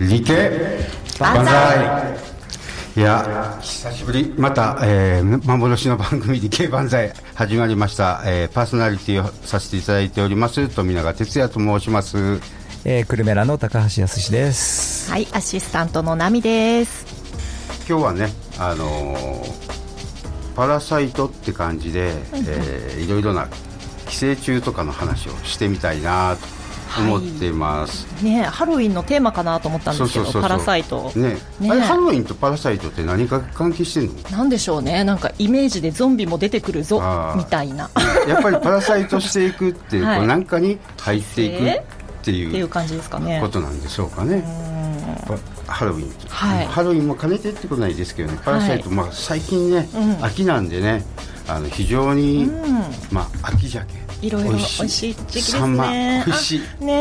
理系万歳。いや久しぶり。また、えー、幻の番組理系万歳始まりました、えー、パーソナリティをさせていただいております富永哲也と申します。えー、クルメラの高橋康です。はいアシスタントのナミです。今日はねあのーパラサイトって感じで、えーいろいろな寄生虫とかの話をしてみたいなと思っています、ねハロウィンのテーマかなと思ったんですけどパラサイト。ね。ね。あれハロウィンとパラサイトって何か関係してんの？なんでしょうね。なんかイメージでゾンビも出てくるぞみたいな。っやっぱりパラサイトしていくっていう、はい。こうなんかに入っていくってていいうう感じですかね。ことなんでしょうかね。ハロウィン、はい。ハロウィンも兼ねてってことないですけどね、パラサイト、まあ、最近ね、うん。秋なんでね、あの非常に、うん。まあ、秋鮭、いろいろ美美味しい時期ですね。美味しいあね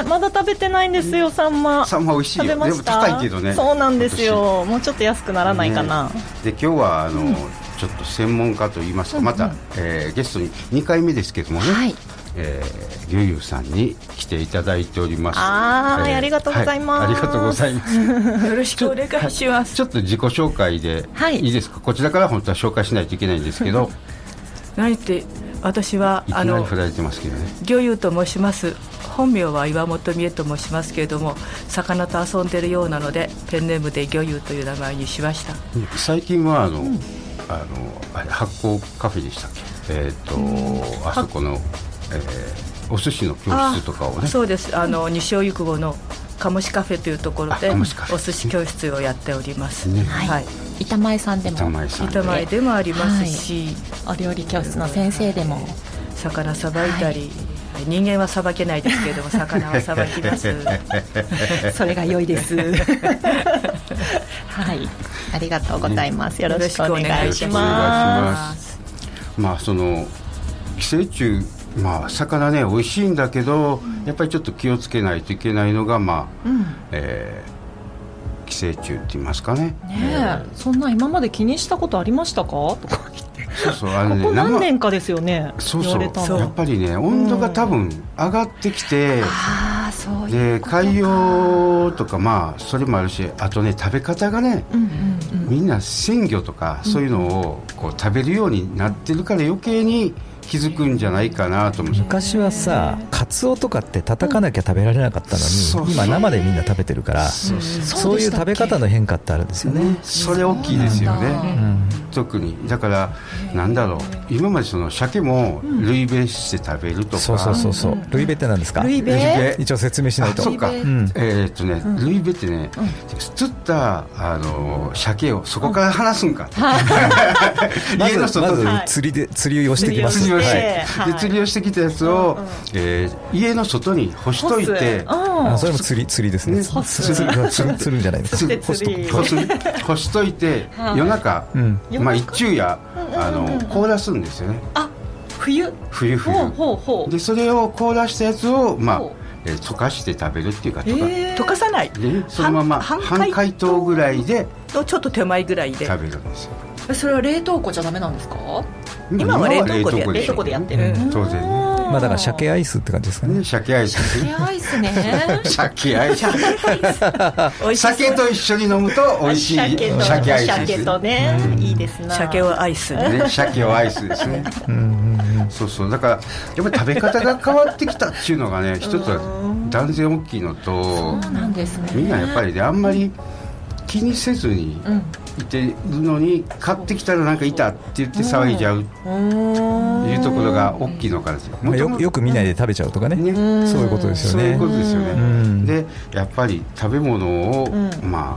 え。まだ食べてないんですよサンマ。サンマ美味しいよ。食べました？でも高いけどねそうなんですよ。もうちょっと安くならないかな、ねで今日はあの、ちょっと専門家といいますか、また、えーゲストに2回目ですけどもね、はい。えー、リュウユウさんに来ていただいております。あーありがとうございます。はありがとうございます。よろしくお願いします。ちょっと自己紹介で、はい。いいですか？こちらから本当は紹介しないといけないんですけど、何って私はいあのきなり振られてますけどね。魚友と申します。本名は岩本美恵と申しますけれども、魚と遊んでるようなのでペンネームで魚友という名前にしました。最近はあの、あのあれ発酵カフェでしたっけ？えっ、と、あそこの、えーお寿司の教室とかをね。そうです。あの西尾ゆくぼの鴨しカフェというところでお寿司教室をやっております。ねはい。板前さんでも。板前さん板前でもありますし、お料理教室の先生でも魚さばい。たり。人間はさばけない。ですけれども魚はさばきます。それが良い。です。はい、ありがとうござい。ます。よろしくお願い。しま。すまあその寄生虫まあ魚ね美味しい。んだけど、やっぱりちょっと気をつけない。とい。けない。のがまあ、うん、ねえー寄生虫って言いますかね。え、そんな今まで気にしたことありましたか？とか言って、そうそうあのねここ何生年かですよね？そうそう。やっぱりね温度が多分上がってきて、ああ、そう。で海洋とかまあそれもあるしあとね食べ方がねうんうんうん。みんな鮮魚とかそういうのをこう食べるようになってるから余計に気づくんじゃないかなと思う。昔はさカツオとかって叩かなきゃ食べられなかったのに、今生でみんな食べてるからそうそう。いう食べ方の変化ってあるんですよね、それ大きいですよね、うん。特に。だからなんだろう。今までその鮭も類ベして食べるとか、そうそうそうそう、うんルイベって何ですか？ルイベルイベ一応説明しないと。あそうか、えーっとね、ルイベってね、釣ったあの鮭をそこから離すんか、ま 家のずまず外ではい釣りで釣りをしてきます。釣りをして、はい。で釣りをしてきたやつを、うんうん。えー家の外に干しといて、あそれも釣り釣りですね。ね釣り釣り 釣り釣るんじゃないです。つかで釣り。干す干しといて、はい夜中、うん。まあ、一昼夜、あうんうんうん。の凍らすんですよね。あ、冬？冬冬。ほうほうほう。でそれを凍らしたやつを、まあえー溶かして食べるっていうか、え溶かー溶かさない。でそのまま半半解凍ぐらいでとちょっと手前ぐらいで。食べるんですよ。えそれは冷凍庫じゃダメなんですか？今は冷凍庫で冷凍庫でやってる。うん。当然ねまあだから鮭アイスって感じですかね。ね鮭アイス。ですね。アイス。ね。鮭アイス。美味しそう。酒と一緒に飲むと美味しい。鮭アイス鮭とね、いいですな。鮭をアイス。ね。鮭をアイスですね。うんうんうん。そうそう。だからやっぱり食べ方が変わってきたっていうのがね一つは断然大きいのとそうなんですね。みんなやっぱりねあんまり気にせずにうん。いてるのに買ってきたらなんかいたって言って騒いじゃういうところが大きいのからですよ。まあよくよく見ないで食べちゃうとかね。ね。そういうことですよね。そういうことですよね。うん。でやっぱり食べ物を、うん。まあ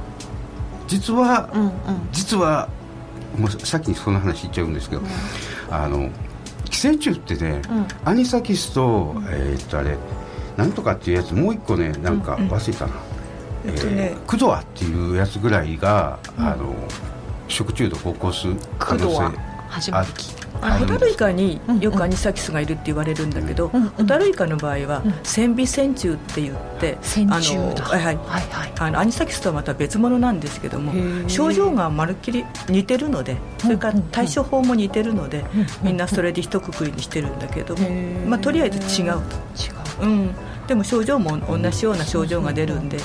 実は、うんうん。実はもうさっきにその話言っちゃうんですけど、あの寄生虫ってね、うん。アニサキスと、えーっとあれなんとかっていうやつもう一個ねなんか忘れたな、えっとね。ークドアっていうやつぐらいが、あの食中毒を起こす可能性。あホタルイカにうんよくアニサキスがいるって言われるんだけど、うんうんホタルイカの場合はうん。線尾線虫って言って、線虫だ。はいはい。はいはい。あのアニサキスとはまた別物なんですけども症状がまるっきり似てるのでそれから対処法も似てるので、みんなそれで一括りにしてるんだけども、まあ、とりあえず違うと、違う。うん、でも症状も同じような症状が出るんで、うん、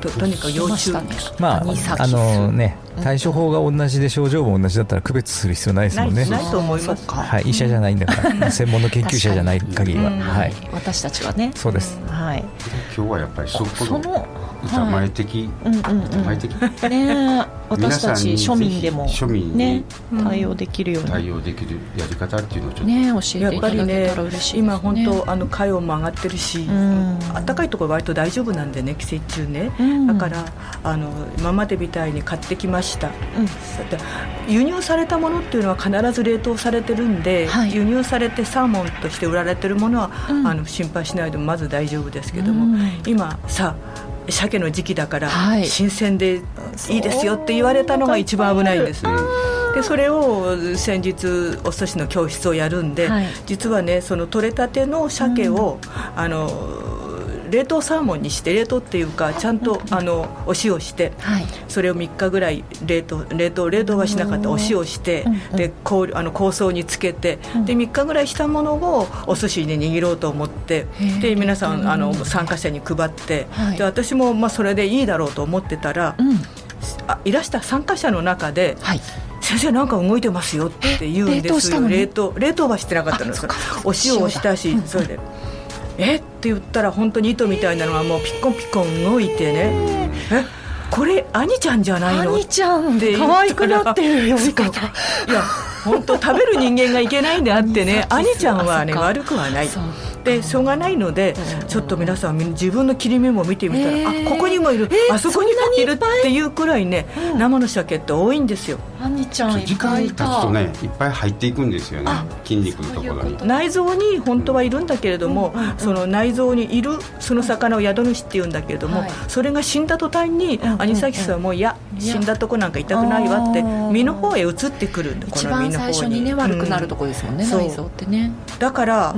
ととにかく要注意ね。まああのね対処法が同じで症状も同じだったら区別する必要ないですもんね。ないと思います。はい医者じゃないんだから。専門の研究者じゃない限りは。うんはい。私たちはね。そうです。はい。今日はやっぱりそこその板前的、うんうん板前的ね 私たち庶に民でも庶民にね対応できるように。対応できるやり方っていうのをちょっと、ね教えやっぱりていただけねたら嬉しいね。今本当あの海温も上がってるし、ん。暖かいところ割と大丈夫なんでね季節中ね、うん。だからあの今までみたいに買ってきました、輸入されたものっていうのは必ず冷凍されてるんで、はい。輸入されてサーモンとして売られてるものは、うん。あの心配しないでもまず大丈夫ですけども、うん。今さ鮭の時期だから、はい。新鮮でいいですよって言われたのが一番危ないんです。でそれを先日お寿司の教室をやるんで、はい。実はねその取れたての鮭を、あの冷凍サーモンにして冷凍っていうかちゃんと、あのお塩して、はい。それを3日ぐらい冷凍冷凍冷凍はしなかったお塩して、で氷あの香草につけて、で3日ぐらいしたものをお寿司に握ろうと思ってで皆さうんんあの参加者に配って、はい。で私もまあそれでいいだろうと思ってたら、うん。あいらした参加者の中で、はい先生なんか動いてますよって言うんです。よ冷凍冷凍はしてなかったの。ですお塩をしたしそれでえ？って言ったら本当に糸みたいなのがもうピッコンピッコン動いてね。えこれ兄ちゃんじゃないの？兄ちゃん。って可愛くなってる呼び方いや本当食べる人間がいけないんであってね兄ちゃんはね悪くはない。でしょうがないのでうん。ちょっと皆さん自分の切り身も見てみたら、えー。あここにもいる、えーあそこにもいるっていうくらいね、うん。生の鮭って多いんですよ。兄ちゃんい時っぱいい間経つとたねいっぱい入っていくんですよね筋肉のところに。内臓に本当はいるんだけれども、うん。うん。うんその内臓にいるその魚を宿主っていうんだけれども、はい。それが死んだ途端に、アニサキスはもういや。死んだとこなんか痛くないわって身の方へ移ってくるんだこ一の身の方番最初にね悪くなるとこ、こですもんねそう内臓ってね。う。んだから、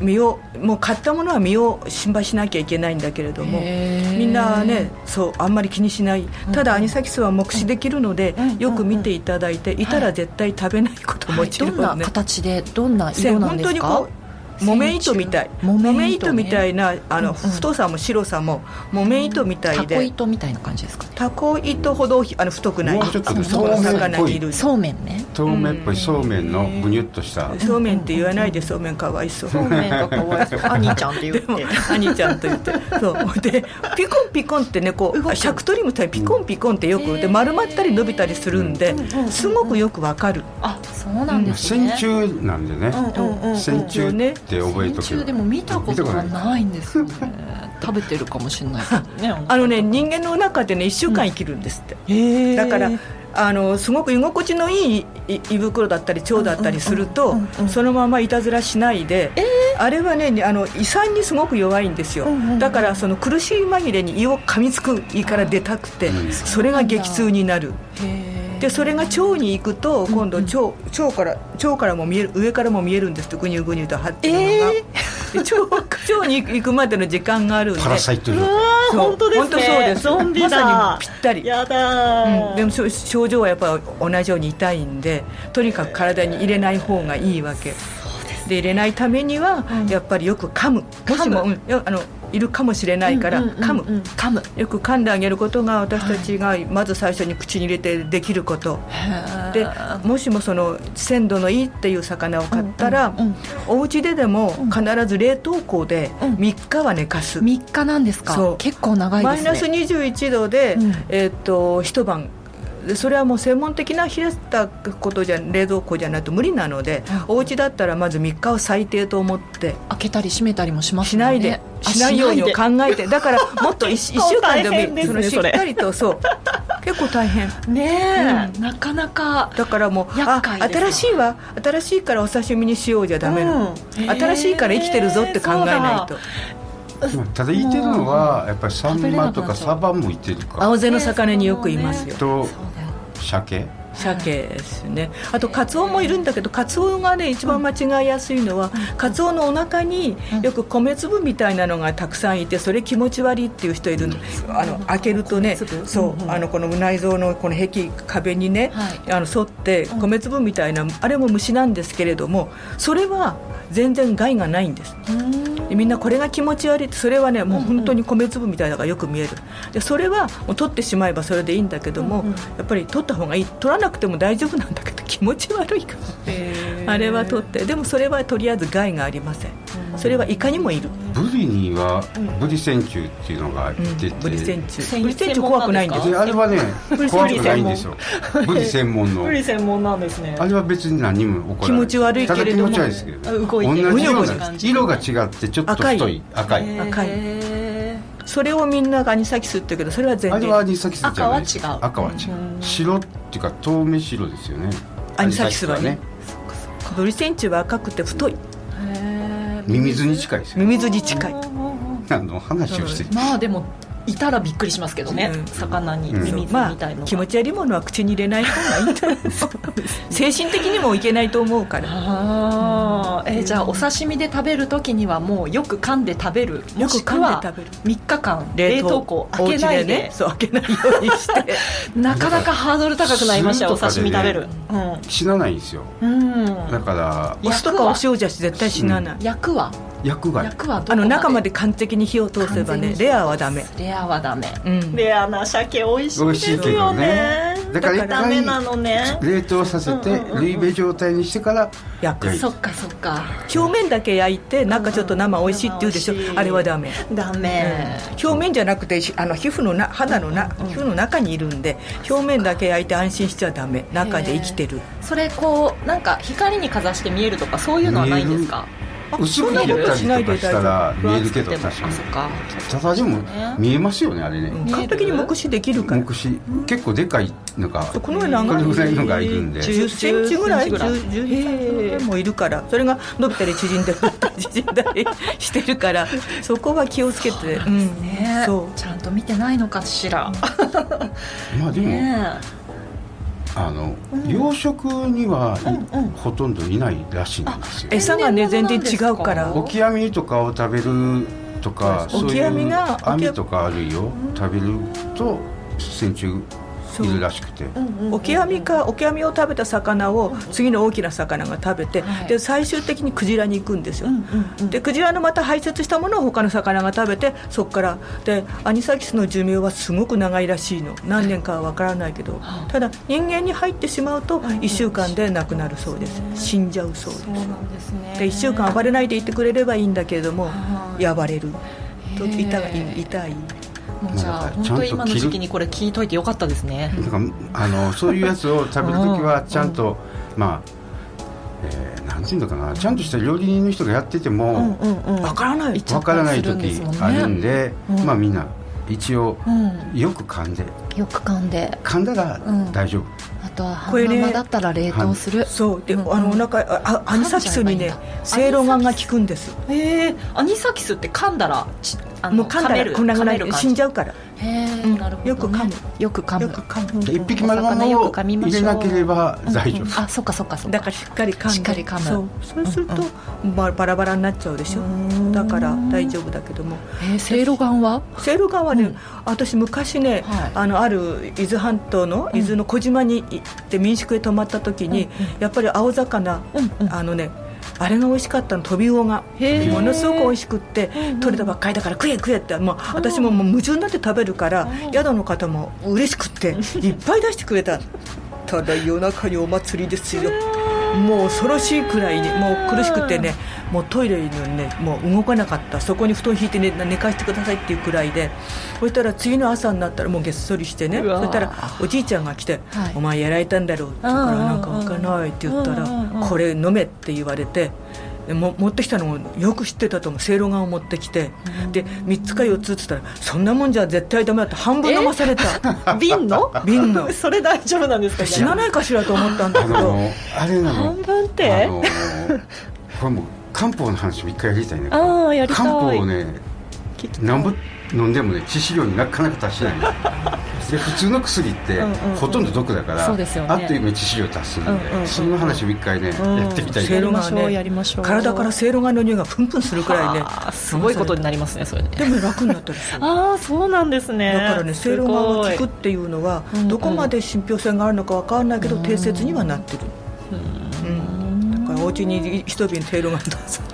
身をもう買ったものは身を心配しなきゃいけないんだけれどもみんなねそうあんまり気にしない。ただアニサキスは目視できるので、うんよく見ていただいていたら絶対食べないこともはい。ちろんね、どんな形でどんな色なん本ですか？当にこう木綿糸みたい。木綿糸みたいなあの、うんうん。太さも白さも木綿糸みたいタコで糸みたいな感じですかね。タコ糸ほどあの太くない。ちょっとねその魚にいる。そうめんね。透明っぽい。そうめんのブニュッとした。そうめんって言わないでそうめんかわいそう。そうめんがかわいそう。兄ちゃんって言って。兄ちゃんと言って。そう。でピコンピコンってねこうシャクトリムみたいにピコンピコンってよくで丸まったり伸びたりするんでうんうんうんすごくよくわかる。あそうなんですね。線虫なんでね。うんうんうんうん。線虫って覚えとく。でも見たことがないんですよね。食べてるかもしれないけどね あのね人間の中でね1週間生きるんですって、へー。だからあのすごく居心地のいいい胃袋だったり腸だったりすると、うんうんうんうんそのままいたずらしないで、あれはねあの胃酸にすごく弱いんですよ、うんうんうん。だからその苦しい紛れに胃を噛みつく胃から出たくて、うん。それが激痛になる。へーでそれが腸に行くと今度腸,、腸から腸からも見える上からも見えるんですってグニュグニュと張ってるのが、で腸腸に行くまでの時間があるんで。パラサイトのそう。本当ですね。本当そうです。ゾンビだまさにぴったり。やだー。うん、でも症状はやっぱ同じように痛いんでとにかく体に入れない方がいいわけ。で入れないためには、うん。やっぱりよく噛む。もしも、うん。よあのいるかもしれないから、うんうんうん噛むうん。噛むよく噛んであげることが私たちがまず最初に口に入れてできること。でもしもその鮮度のいいっていう魚を買ったら、うんうんうん。お家ででも必ず冷凍庫でうん。3日は寝かす、3日なんですか？そう。結構長いですね。マイナス21度で、うん。えーっと一晩でそれはもう専門的な冷やしたことじゃ冷蔵庫じゃないと無理なので、お家だったらまず3日を最低と思って開けたり閉めたりもしますしないで、あしないようにを考えてだから もっと 1, 週間でもいいそのしっかりとそう。結構大変。ねえ、うなかなか。だからもうあ新しいわ。新しいからお刺身にしようじゃダメなの、うん。新しいから生きてるぞって考えないと。まあただいてるのはやっぱりサンマとかサバもいてるか青背の魚によくいますよ、と鮭鮭ですね。あとカツオもいるんだけどカツオがね一番間違いやすいのは、カツオのお腹によく米粒みたいなのがたくさんいてそれ気持ち悪いっていう人いるの。あの開けるとねそうあのこの内臓のこの壁壁にね、あの沿って米粒みたいなあれも虫なんですけれどもそれは全然害がないんです。でみんなこれが気持ち悪いってそれはねもう本当に米粒みたいなのがよく見える。でそれはもう取ってしまえばそれでいいんだけども、やっぱり取った方がいい。取らなくても大丈夫なんだけど気持ち悪いから。あれは取って。でもそれはとりあえず害がありません。それはイカにもいる。ブリにはブリ線虫っていうのが出てて、ブリ線虫線ブリ線虫怖くないんです。であれはね怖くないんですよ。ブリ専門の。ブリ専門なんですね。あれは別に何も起こらない。気持ち悪いけれども。ただ気持ち悪いですけど動いてる同じよ色が違ってちょっと太い。赤い。赤い。へそれをみんながアニサキスって言うけどそれは全あれ然はアニサキスじゃない赤は違う。赤は違う。白っていうか透明白ですよね。アニサキスはね。アニブリ線虫は赤くて太い。ー。ミミズに近いですよミミズに近い。あの話をして。まあでもいたらびっくりしますけどね、うん。魚にうん。ミミズまみたいのが、あ気持ち悪いものは口に入れない方がいいと 精神的にもいけないと思うから。あー。えーじゃあお刺身で食べるときにはもうよく噛んで食べる。もよく噛んしくはで食べる。3日間冷凍庫開けないで。ねそう開けないようにして。なかなかハードル高くなりましたよね刺身食べる。死なないんですよ。うん、だからお酢とかお塩じゃ絶対死なない、役は役はどこあの中まで完璧に火を通せばねレアはダメ。レアはダメ、うん。レアな鮭美味しいですいけどよね。ねだから一ダメなのね。冷凍させてうんうんうん。うんルイベ状態にしてから焼くはいそっか。そっか。表面だけ焼いて中ちょっと生美味しいって言うでしょ。あれはダメ。ダメ、表面じゃなくてしあの皮膚のな肌のな皮膚の中にいるんで表面だけ焼いて安心しちゃダメ。中で生きてる。それこうなんか光にかざして見えるとかそういうのはないんですか？薄く塗ったりとかしたら見えるけど確かに。あそっか。ただでも見えますよねあれね。完璧に目視できるから。目視。結構でかいのがこのようなこれぐらいのがいるんで。10センチぐらい10センチぐらい。10 12ぐらいもいるから。それが伸びたり縮んだり縮んだりしてるから。そこは気をつけて。うんね。そう。ちゃんと見てないのかしら、まあでもねあの養殖にはほとんどいないらしいんですよ。餌がね全然違うかあら。オキアミとかを食べるとかそういうオキアミが網とかあるいを食べると線虫いるらしくて。オキアミかオキアミを食べた魚を次の大きな魚が食べて、はい。で最終的にクジラに行くんですよ、うんうんうん。でクジラのまた排泄したものを他の魚が食べてそこからでアニサキスの寿命はすごく長いらしいの。何年かは分からないけど。はあただ人間に入ってしまうと1週間で亡くなるそうです。死んじゃうそうです。そうなんですね。で1週間暴れないでいてくれればいいんだけれどもはい。暴れる。と痛い痛い。もうじゃあ本当今の時期にこれ聞いといてよかったですね。なんかあのそういうやつを食べるときはちゃんとまあ、えーなんていうのかな。ちゃんとした料理人の人がやっててもうんうん分からないわからない時あるんで、うん。まあみんな一応うん。よく噛んで。よく噛んで。噛んだらうん。大丈夫、あとはこれね半生だったら冷凍するそうで、うんあのお腹ああアニサキスにね噛んじゃえばいいんだせいろが効くんです。へえアニサキスって噛んだらちあのもう噛んだらこんなぐらいで死んじゃうからよく噛む。よく噛む。よく噛む。で一匹丸お魚々をよく噛みま入れなければ大丈夫、あそっかそっかそっか。だからしっかり噛んでしっかり噛む。そう。そうすると、ばバラバラになっちゃうでしょ。うん。だから大丈夫だけども。えー、せいろがんは？セイロガンはね、うん。私昔ね、はい。あのある伊豆半島の伊豆の小島に行って民宿へ泊まった時に、うん。やっぱり青魚、うんうん。あのねあれが美味しかったのトビウオが。ものすごく美味しくってうん取れたばっかりだから食え食えってもう私ももう夢中になって食べるからうん。宿の方も嬉しくっていっぱい出してくれた。ただ夜中にお祭りですよもう恐ろしいくらいにもう苦しくてねもうトイレにねもう動かなかった。そこに布団引いて寝寝かしてくださいっていうくらいでそしたら次の朝になったらもうげっそりしてねそしたらおじいちゃんが来てはい「お前やられたんだろう」って言うから「うんうんうんなんか開かない」って言ったらうんうんうん「これ飲め」って言われて。でも持ってきたのもよく知ってたと思うせいろがんを持ってきてで3つか4つって言ったらそんなもんじゃ絶対ダメだって半分飲まされた。瓶の？瓶の。それ大丈夫なんですか？死なないかしらと思ったんだけど。あれなの。半分っあてのこれもう漢方の話も一回やりたいねああやりたい。漢方をねなんぼ飲んでもね致死量になかなか達しないので 普通の薬ってうんうんうん。ほとんど毒だから、そうですよね。あっという間に致死量達するんで、うんうんうん。その話を一回ね、うん。やってみたいせいろがねやりましょう体からせいろがの匂いがプンプンするくらいねはあすごいことになりますねそれね。でも楽になったりする ああそうなんですね。だからね、せい。ろがが効くっていうのはうんうん、どこまで信憑性があるのかわからないけど、うん。定説にはなってる。うん、だからお家に一瓶せいろがどうぞ。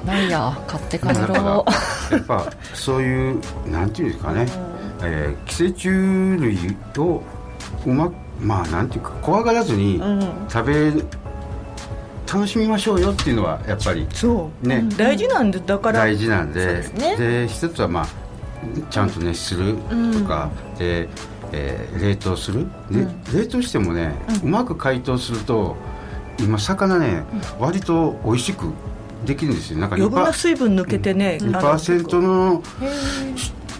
ないや買って帰だからろやっぱそういうなんていうんですかね、えー寄生虫類をうまくまあなんていうか怖がらずにう、うん、食べ楽しみましょうよっていうのはやっぱりそう、ね、大事なんで、だから。大事なんで。で一つはまあちゃんと熱するとか、で、えー冷凍する。で、冷凍してもね、うまく解凍すると今魚ね、割と美味しくできるんですよ。なんか余分な2%水分抜けてね、あのの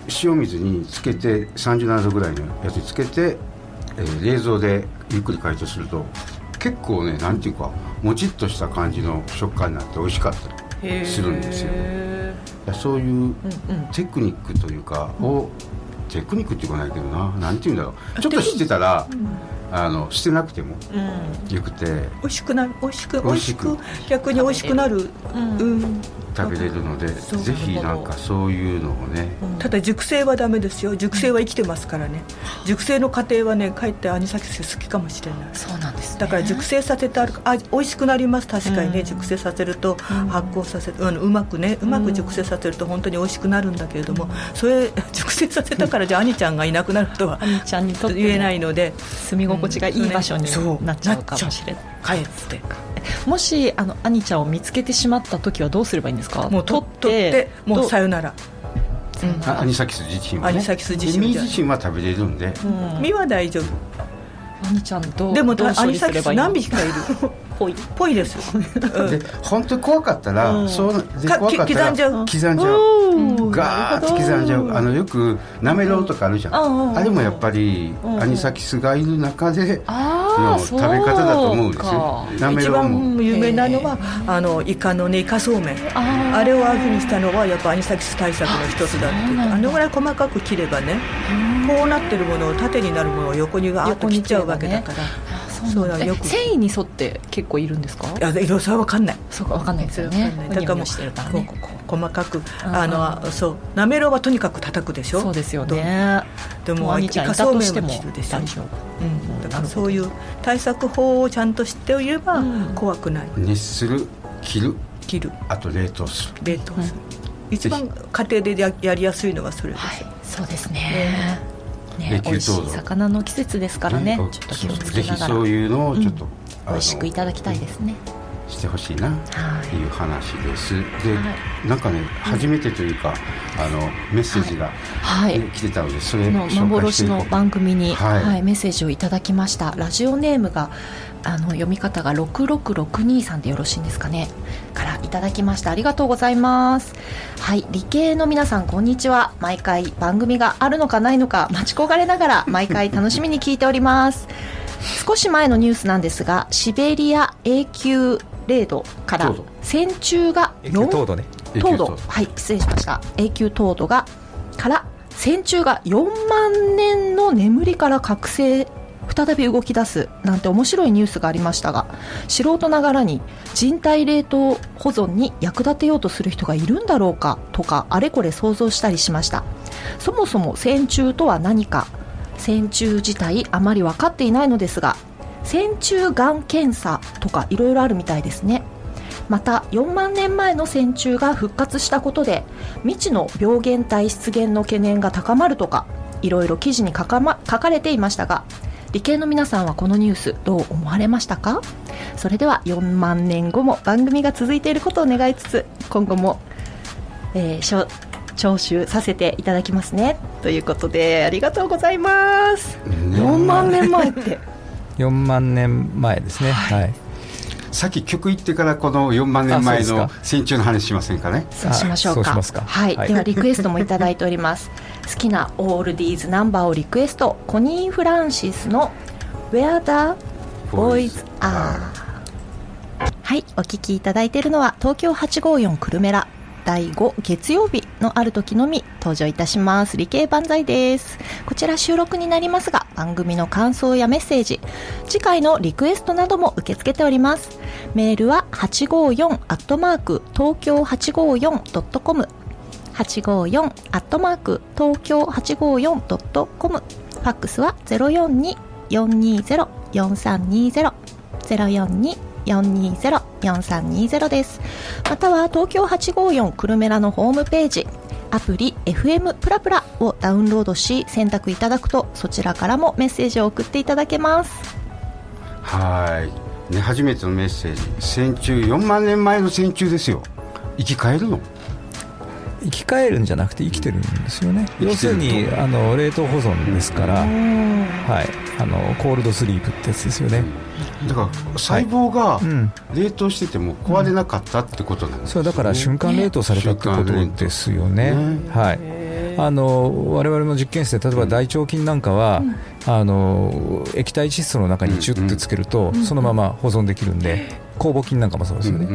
し塩水につけて37度ぐらいのやつにつけて、えー冷蔵でゆっくり解凍すると結構ねなんていうかもちっとした感じの食感になって美味しかったりするんですよ。へいやそういうテクニックというかを、テクニックっていうかないけどな。なんていうんだろう。ちょっと知ってたら、あのしてなくてもうん。うんよくて。美味しくなる、美味しく、美美味しく味しく、逆に美味しくなる。うんうん。食べれるのでぜひなんかそういうのをね。ただ熟成はダメですよ。熟成は生きてますからね。熟成の過程はねかえってアニサキス好きかもしれない。そうなんですね。だから熟成させてあるあ美味しくなります。確かにね、うん。熟成させると発酵させる、うん、うまくねうまく熟成させると本当に美味しくなるんだけれども、それ 熟成させたからじゃあ兄ちゃんがいなくなるとは兄ちゃんにと言えないので。住み心地がいい場所にそう。なっちゃうかもしれない。かえって。もしあの兄ちゃんを見つけてしまった時はどうすればいいんですか？もう取ってもうさよなら。あアニサキス自身はね。アニサキス自身で身自身は食べれるんで、うん。身は大丈夫。兄ちゃんどう？でもアニサキス何匹かいるぽいぽいですよ、う んで本当に怖かったら、うん。そう怖かったら刻んじゃう刻んじゃう。うん。ガーッと刻んじゃう。あのよくなめろうとかあるじゃん、あれもやっぱり、うんアニサキスがいる中での食べ方だと思うんですよ。なめ一ろうも。番有名なのはあのイカのねイカそうめん。あれをああいうふうにしたのはやっぱアニサキス対策の一つだってあのぐらい細かく切ればねこうなってるものを縦になるものを横にガーッと切っちゃうわけだから、そうなんよ。くえ繊維に沿って結構いるんですか？いや色さは分かんない。そうかわかんないですよそれはね。分かんない。だからもう細かく。うん。あのそうなめろうはとにかく叩くでしょ？そうですよね。でもイカそうめもは切るでしょ。うん、だからそういう対策法をちゃんと知っておればうん。怖くない。熱する切る切る。あと冷凍する。冷凍する、一番家庭でややりやすいのはそれです、はい。そうですねねで美味しい魚の季節ですからねねちょっと気をつぜひけながら。そういうのをちょっと、あの美味しくいただきたいですね。してほしいなっていう話です、で、はなんかね初めてというかあのメッセージが、はい。ね来てたのでそれこの紹介して幻の番組に、ははいいメッセージをいただきました。ラジオネームがあの読み方が6662さんでよろしいんですかね。からいただきました。ありがとうございます。はい。理系の皆さんこんにちは。毎回番組があるのかないのか待ち焦がれながら毎回楽しみに聞いております。少し前のニュースなんですがシベリア永久零度から線虫が永久凍土ね。糖度はい。失礼しました。永久凍土がから線虫が4万年の眠りから覚醒再び動き出すなんて面白いニュースがありましたが素人ながらに人体冷凍保存に役立てようとする人がいるんだろうかとかあれこれ想像したりしました。そもそも線虫とは何か。線虫自体あまり分かっていないのですが線虫がん検査とかいろいろあるみたいですね。また4万年前の線虫が復活したことで未知の病原体出現の懸念が高まるとかいろいろ記事に書か,、ま、書かれていましたが理系の皆さんはこのニュースどう思われましたか？それでは4万年後も番組が続いていることを願いつつ今後も、えーしょ聴取させていただきますね。ということでありがとうございます。ね4万年前って。4万年前ですね。はい、さっき曲行ってからこの4万年前の戦中の話しませんかね？そうしましょうか。はい、はい。ではリクエストもいただいております。好きなオールディーズナンバーをリクエスト。コニー・フランシスの「Where the Boys Are」はい。お聞きいただいているのは東京854久留米ら第5月曜日のある時のみ登場いたします。理系万歳です。こちら収録になりますが番組の感想やメッセージ次回のリクエストなども受け付けております。メールは854アットマーク東京 854.com 854アットマーク東京 854.com ファックスは042-420-4320 042-420-4320です。または東京854久留米らのホームページアプリ FM プラプラをダウンロードし選択いただくとそちらからもメッセージを送っていただけます。はい、ね、初めてのメッセージ。戦中4万年前の戦中ですよ。生き返るの？生き返るんじゃなくて生きてるんですよね。要するにあの冷凍保存ですから、はい、あのコールドスリープってやつですよね、だから細胞がうん、冷凍してても壊れなかったってことなんですそれだから瞬間冷凍されたってことですよね、ね。はい、あの我々の実験室で例えば大腸菌なんかは、あの液体窒素の中にチュッてつけると、そのまま保存できるんで酵母菌なんかもそうですよね、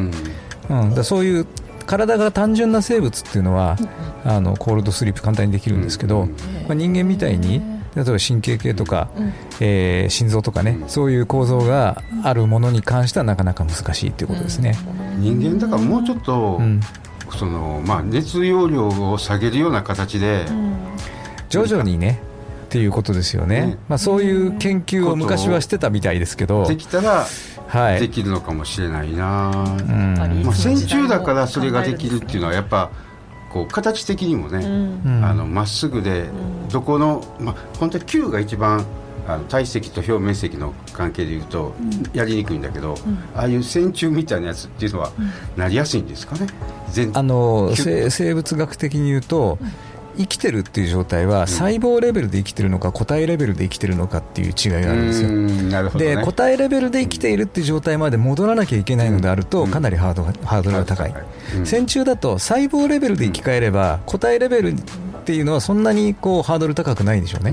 うんうん、だそういう体が単純な生物っていうのは、あのコールドスリープ簡単にできるんですけど、うんまあ、人間みたいに例えば神経系とか、えー心臓とかねそういう構造があるものに関してはなかなか難しいということですね。人間だからもうちょっと、うん。そのまあ、熱容量を下げるような形で、徐々にねっていうことですよね、ね。まあ、そういう研究を昔はしてたみたいですけど、できたらはい。できるのかもしれないな、うん。まあ、戦中だからそれができるっていうのはやっぱこう形的にもね、うん。あのまっすぐでどこの、まあ、本当に球が一番あの体積と表面積の関係でいうとやりにくいんだけど、ああいう線虫みたいなやつっていうのはなりやすいんですかね？全あの生物学的に言うと、生きてるっていう状態は細胞レベルで生きてるのか個体レベルで生きてるのかっていう違いがあるんですよ。ね。で個体レベルで生きているっていう状態まで戻らなきゃいけないのであると、うん。かなりハードがハードルが高い、うん。線虫だと細胞レベルで生き返れば、個体レベルっていうのはそんなにこうハードル高くないんでしょうね、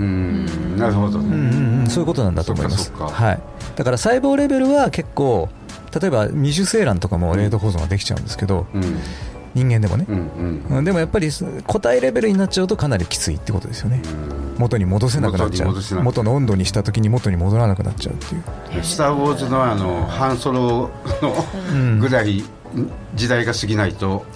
なるほど。ね、うんうんうん、そういうことなんだと思います。はい、だから細胞レベルは結構例えば未受精卵とかも冷凍保存ができちゃうんですけど、うん人間でもね、うんうん。うんでもやっぱり個体レベルになっちゃうとかなりきついってことですよね、元に戻せなくなっちゃう。元の温度にした時に元に戻らなくなっちゃうっていう。スター・ウォーズのあのハンソロうん。のぐらい時代が過ぎないと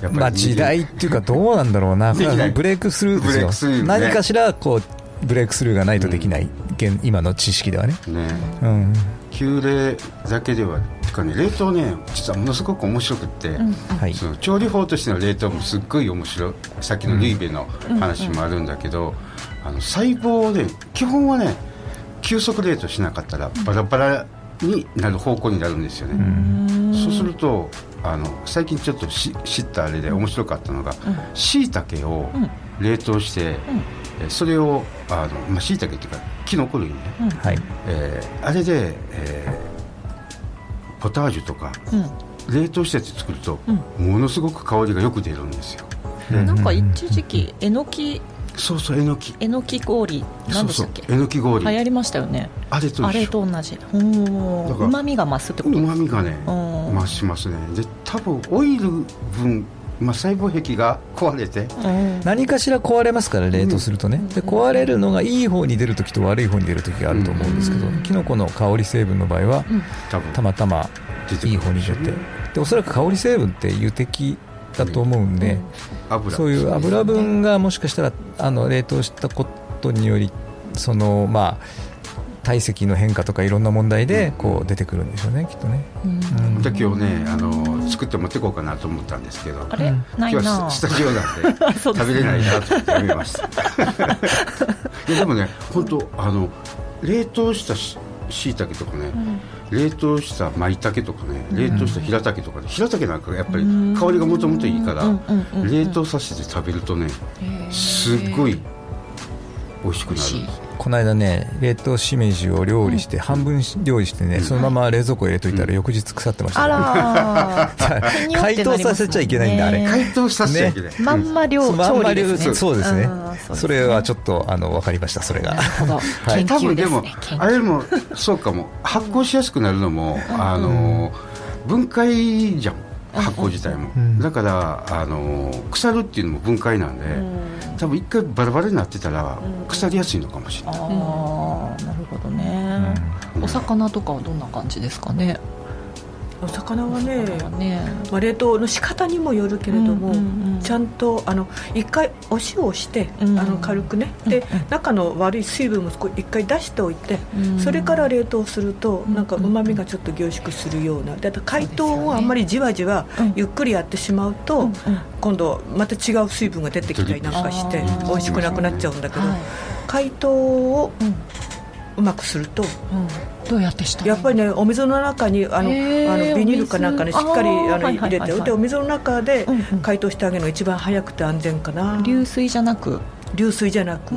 やっぱりまあ時代っていうかどうなんだろうな。ブレイクスルーですよ。ね。何かしらこうブレイクスルーがないとできない、現今の知識ではね、ね。うん、急冷だけではてかね冷凍ね実はものすごく面白くって、はい。その調理法としての冷凍もすっごい面白いさっきのルイベの話もあるんだけど、あの細胞をね基本はね急速冷凍しなかったらバラバラになる方向になるんですよね、そうするとあの最近ちょっとし知ったあれで面白かったのがしいたけを冷凍して、えそれをあのまあ椎茸っていうかキノコ類ね、はい。えーあれで、えーポタージュとか、冷凍したやつ作ると、ものすごく香りがよく出るんですよ。うん。なんか一時期えのきそうそうえのき。えのき氷何でしたっけ？そうそうえのき氷。流行りましたよね。あれとあれと同じ。うまみが増すってことうまみがねうん。増しますね。で多分オイル分、まあ、細胞壁が壊れて。うん。何かしら壊れますから冷凍するとね、で壊れるのがいい方に出るときと悪い方に出るときがあると思うんですけど、キノコの香り成分の場合は、たまたまいい方に出てでおそらく香り成分って有敵だと思うんで、油。そういう油分がもしかしたらあの冷凍したことによりそのまあ体積の変化とかいろんな問題でこう出てくるんでしょうねきっとね、うん。で今日ねあの作って持ってこうかなと思ったんですけどあれ？うん。ないな。今日はススタジオなんで ね。食べれないなと思ってやめました。いやでもね本当あの冷凍したししいたけとかね、冷凍した舞茸とかね冷凍した平茸とかね平茸なんかやっぱり香りがもともといいからうんうんうんうん。冷凍させて食べるとねすっごい美味しくなるんですこの間ね冷凍しめじを料理して、半分料理してね、そのまま冷蔵庫入れといたら翌日腐ってました。あね、らー。解凍させちゃいけないんだあれ。解凍させちゃいけない、まんまん調まり理ですね。そうですね。そうですね。それはちょっとあの分かりましたそれが。はい。多分ですもあれもそうかも。発酵しやすくなるのもあの分解じゃん発酵自体も、うん。だからあの腐るっていうのも分解なんで、多分一回バラバラになってたら腐りやすいのかもしれない、ああなるほどね、お魚とかはどんな感じですかね？お魚はねね。まあ、冷凍の仕方にもよるけれども、ちゃんとあの一回お塩をして、うん。あの軽くね。で、中の悪い水分も一回出しておいて、うん。それから冷凍するとんなんかうまみがちょっと凝縮するような。だから解凍をあんまりじわじわうん。ゆっくりやってしまうと、今度また違う水分が出てきたりなんかして美味しくなくなっちゃうんだけど、はい。解凍をうまくすると。うん。どうやってしたの？やっぱりねお水の中にあのあのビニールかなんかにしっかりあの入れてでお水の中で解凍してあげるのが一番早くて安全かな。流水じゃなく？流水じゃなく、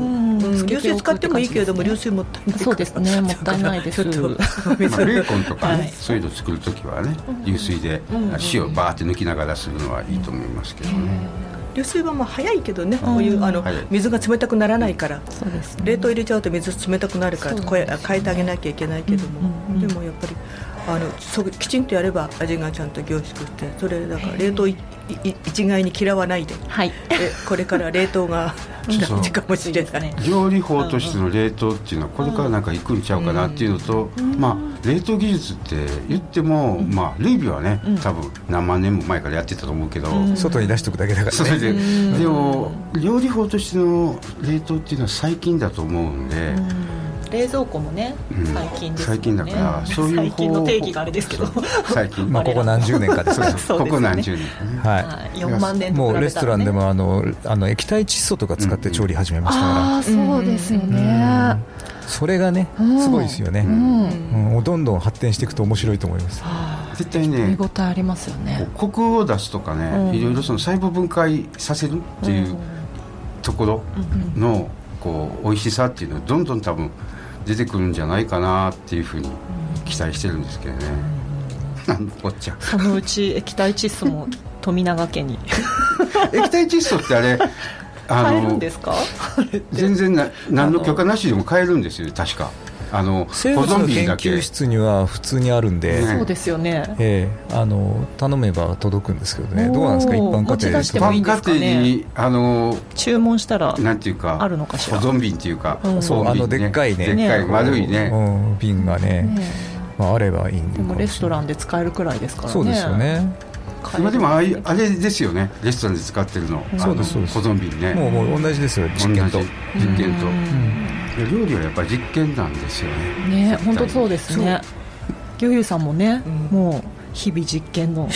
流水使ってもいいけれども流水もったいないそうですね。もったいないです。ちょっとおまあ、水ベーコンとかね、はい。そういうの作るときはね流水でうん。塩バーって抜きながらするのはいいと思いますけどね、流水はまあ早いけどね、うん。こういうあの水が冷たくならないから、そうですね。冷凍入れちゃうと水冷たくなるからこれ変えてあげなきゃいけないけども、うん。うん。うん。でもやっぱりあのそうきちんとやれば味がちゃんと凝縮してそれだから冷凍いい一概に嫌わないで。はい。でこれから冷凍が 大事かもしれない。料理法としての冷凍っていうのはこれからなんかいくんちゃうかなっていうのと、まあ、冷凍技術って言っても、まあ、ルイビはね多分何万年も前からやってたと思うけど、外に出しておくだけだからね。それででも料理法としての冷凍っていうのは最近だと思うんで、冷蔵庫もねうん。最近ですよね。最近だからそういう最近の定義があれですけど。最近、まあここ何十年かですね。そうですね。ここ何十年。ねははい。4万年ね。いもうレストランでもあのあの液体窒素とか使って調理始めましたから、ああそうですよね。それがねうん。すごいですよね、うん。うん。もうどんどん発展していくと面白いと思います。絶対見ね応えありますよね。コクを出すとかね、うん。いろいろその細胞分解させるっていうところのこう美味しさっていうのはどんどん多分出てくるんじゃないかなっていうふうに期待してるんですけどね、なんのこっちゃ。そのうち液体窒素も富永家に。液体窒素ってあれあ買えるんですか？全然な何の。許可なしでも買えるんですよ確かあの生物の研究室には普通にあるんで、ね。そうですよね。ええあの頼めば届くんですけどね。どうなんですか？一般家庭で。一般家庭にあの注文したらなんていうかあるのかしら。保存瓶っていうか、うん。そうあのでっかいね。でっかい丸いね、うん、瓶がねねまあ、あればいいんで。もレストランンで使えるくらいですからね。そうですよね。今でもああいう。あれですよね。レストランで使ってるの。そうですそうです。保存瓶ね。もうもう同じですよ。実験と。実験と、料理はやっぱり実験なんですよね。ね本当そうですね。魚友さんもね、もう日々実験の。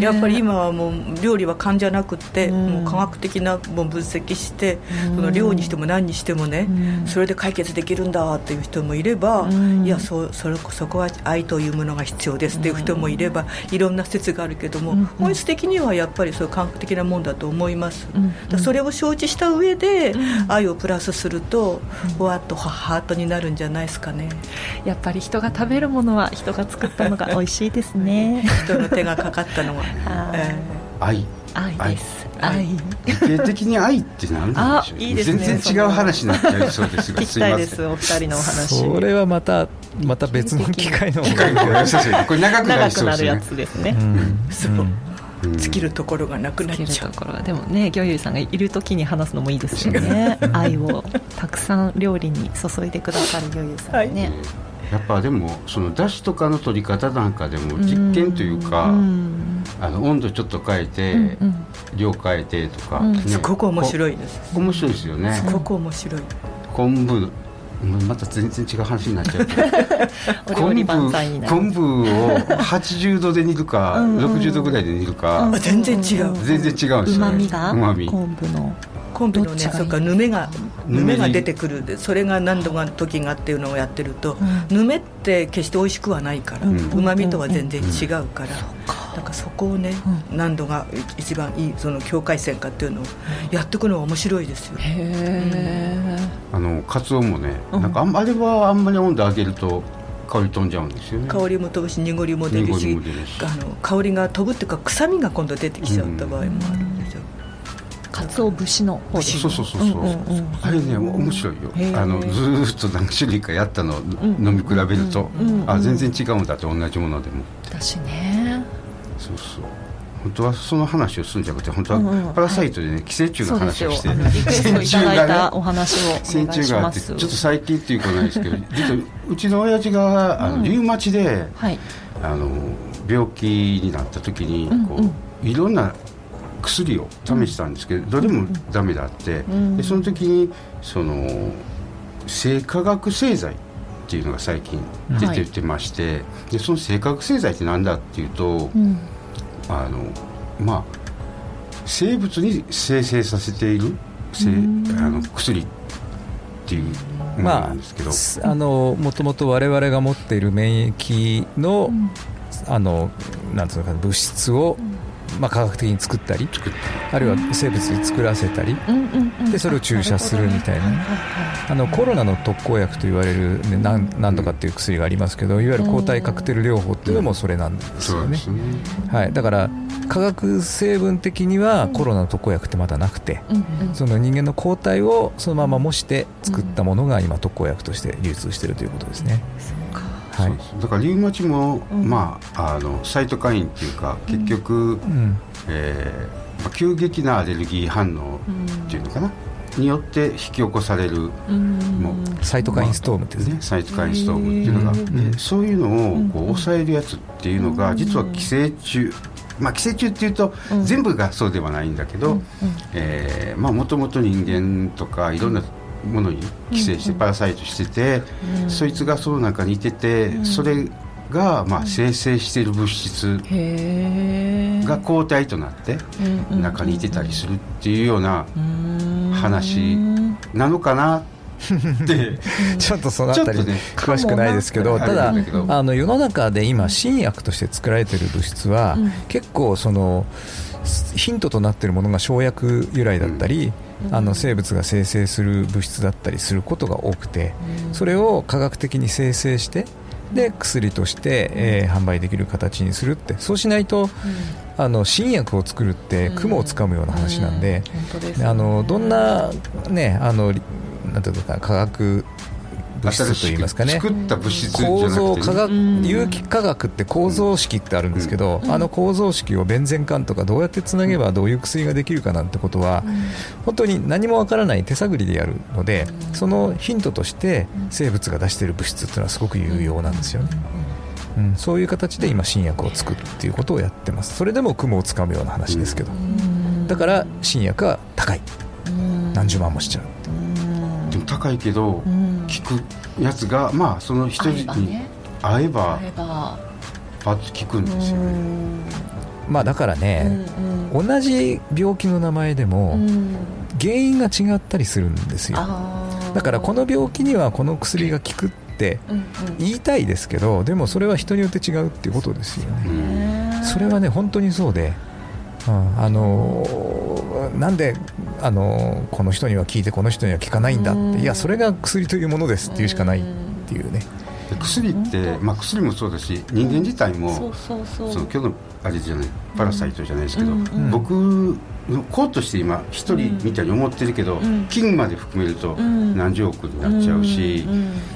やっぱり今はもう料理は勘じゃなくって、うん。もう科学的なもう分析して、うん。その量にしても何にしてもね、うん。それで解決できるんだっていう人もいれば、うん。いやそそれそこは愛というものが必要ですっていう人もいれば、いろんな説があるけども、うん。本質的にはやっぱりそういう科学的なもんだと思います、それを承知した上で、愛をプラスすると、ふわっとハートになるんじゃないですかね。やっぱり人が食べるものは人が作ったのが美味しいですね。人の手がかかったのは、はい。え愛。愛です。愛。理系的に愛って何なんでしょうあいいね全然違う話になっちゃいそうですが聞きたいですお二人のお話。それはまたまた別の機会の機会が。良さそうですね。これ長くな長りそうですね。くなるやつですね、うん。尽きるところがなくなっちゃう。るところが。でもね魚友さんがいる時に話すのもいいですよね。愛をたくさん料理に注いでくださる魚友さんね、やっぱでもそのだしとかの取り方なんかでも実験というか、うん。あの温度ちょっと変えて、うんうん。量変えてとか、うん。ね。すごく面白いいです。面白いですよね。すごく面白い。昆布また全然違う話になっちゃう。お料理万歳になる。昆布を80度で煮るかうんうん。60度ぐらいで煮るか、あ全然違う。全然違うんですよね。うまみが？旨味。昆布の昆布のねそっかぬめがぬめが出てくる。でそれが何度か時がっていうのをやってると、うぬめって決して美味しくはないからうん。うま、みとは全然違うから、だか。らそこをね、何度が一番いいその境界線かっていうのをやっていくのは面白いですよ、へえあのカツオもね、うん。なんかあんあれはあんまり温度上げると香り飛んじゃうんですよね。香りも飛ぶし濁りも出るしあの香りが飛ぶっていうか臭みが今度出てきちゃった場合もあるんでしょ、かつお節の方ですそうそうそうそう、あれね面白いよ。あのずーっと何種類かやったのを飲み比べると、あ全然違うんだって同じものでも。だしね。そうそう。本当はその話をするんじゃなくて本当はパラサイトでね寄生虫の話をして、リクエストいただいたお話をお願いしがあってちょっと最近っていうことないですけど実はうちの親父があのリウマチで、はい。あの病気になった時にこう、いろんな薬を試したんですけど、どれもダメだって、でその時にその生化学製剤っていうのが最近出ててまして、でその生化学製剤って何だっていうと、あのまあ生物に生成させているせあの薬っていうものまなんですけど、あ、あのもともと我々が持っている免疫の、あのなんていうのかな物質を、まあ、科学的に作ったりあるいは生物に作らせたりでそれを注射するみたいな。ねあのコロナの特効薬と言われる、ね、なんなんとかっていう薬がありますけどいわゆる抗体カクテル療法っていうのもそれなんですよね。はい、だから化学成分的にはコロナの特効薬ってまだなくて、その人間の抗体をそのまま模して作ったものが今特効薬として流通しているということですね。はい。だからリウマチも、まあ、あのサイトカインっていうか結局、うん。えーまあ、急激なアレルギー反応っていうのかな、によって引き起こされる、もう。サイトカインストームってやつね。ね、サイトカインストームっていうのがあって、そういうのをこう抑えるやつっていうのが、実は寄生虫。まあ寄生虫っていうと、全部がそうではないんだけどもともと人間とかいろんなものに寄生してパラサイトしてて、そいつがその中にいてて、それがまあ生成している物質が抗体となって中にいてたりするっていうような話なのかなって ちょっとそのあたりね詳しくないですけど、ただなあの世の中で今新薬として作られている物質は、結構そのヒントとなっているものが生薬由来だったり、あの生物が生成する物質だったりすることが多くて、それを科学的に生成してで薬として、えー販売できる形にするって。そうしないと、あの新薬を作るって雲をつかむような話なんで、あのどんな、ね、あのりなんていうのかな化学物質といいますかね。作った物質じゃ構なくてね、造化学有機化学って構造式ってあるんですけど、あの構造式をベンゼン管とかどうやってつなげばどういう薬ができるかなんてことは、本当に何もわからない手探りでやるので、そのヒントとして生物が出している物質っていうのはすごく有用なんですよね。うん、そういう形で今新薬を作るっていうことをやってます。それでも雲をつかむような話ですけど、だから新薬は高い。何十万もしちゃうでも高いけど、効くやつがまあその人に合えばパッと効くんですよね、まあだからね、同じ病気の名前でも原因が違ったりするんですよ。だからこの病気にはこの薬が効くって言いたいですけどでもそれは人によって違うっていうことですよね。それはね本当にそうで、うんあのーなんで、あのーこの人には効いてこの人には効かないんだっていやそれが薬というものですっていうしかないっていうねで薬って、まあ、薬もそうだし人間自体も、そうそうそう。その今日のあれじゃないパラサイトじゃないですけど、僕の子として今一人みたいに思ってるけど、菌まで含めると何十億になっちゃうし、